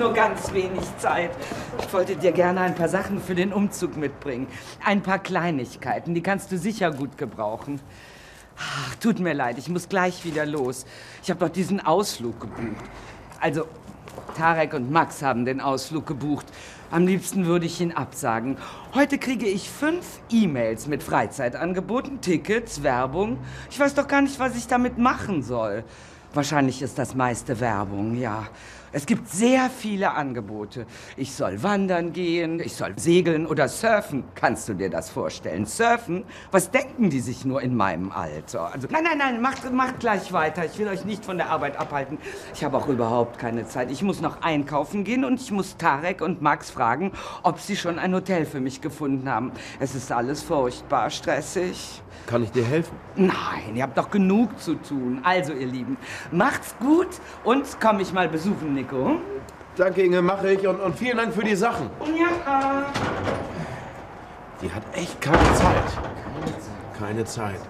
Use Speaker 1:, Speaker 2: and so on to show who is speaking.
Speaker 1: nur ganz wenig Zeit. Ich wollte dir gerne ein paar Sachen für den Umzug mitbringen. Ein paar Kleinigkeiten, die kannst du sicher gut gebrauchen. Ach, tut mir leid, ich muss gleich wieder los. Ich habe doch diesen Ausflug gebucht. Also, Tarek und Max haben den Ausflug gebucht. Am liebsten würde ich ihn absagen. Heute kriege ich fünf E-Mails mit Freizeitangeboten, Tickets, Werbung. Ich weiß doch gar nicht, was ich damit machen soll. Wahrscheinlich ist das meiste Werbung, ja. Es gibt sehr viele Angebote. Ich soll wandern gehen, ich soll segeln oder surfen. Kannst du dir das vorstellen? Surfen? Was denken die sich nur in meinem Alter? Also, nein, nein, nein, macht, macht gleich weiter. Ich will euch nicht von der Arbeit abhalten. Ich habe auch überhaupt keine Zeit. Ich muss noch einkaufen gehen und ich muss Tarek und Max fragen, ob sie schon ein Hotel für mich gefunden haben. Es ist alles furchtbar stressig.
Speaker 2: Kann ich dir helfen?
Speaker 1: Nein, ihr habt doch genug zu tun. Also, ihr Lieben, macht's gut und komm mich mal besuchen, Nico.
Speaker 2: Danke, Inge, mache ich. Und, und vielen Dank für die Sachen.
Speaker 1: Ja.
Speaker 2: Die hat echt keine Zeit. Keine Zeit.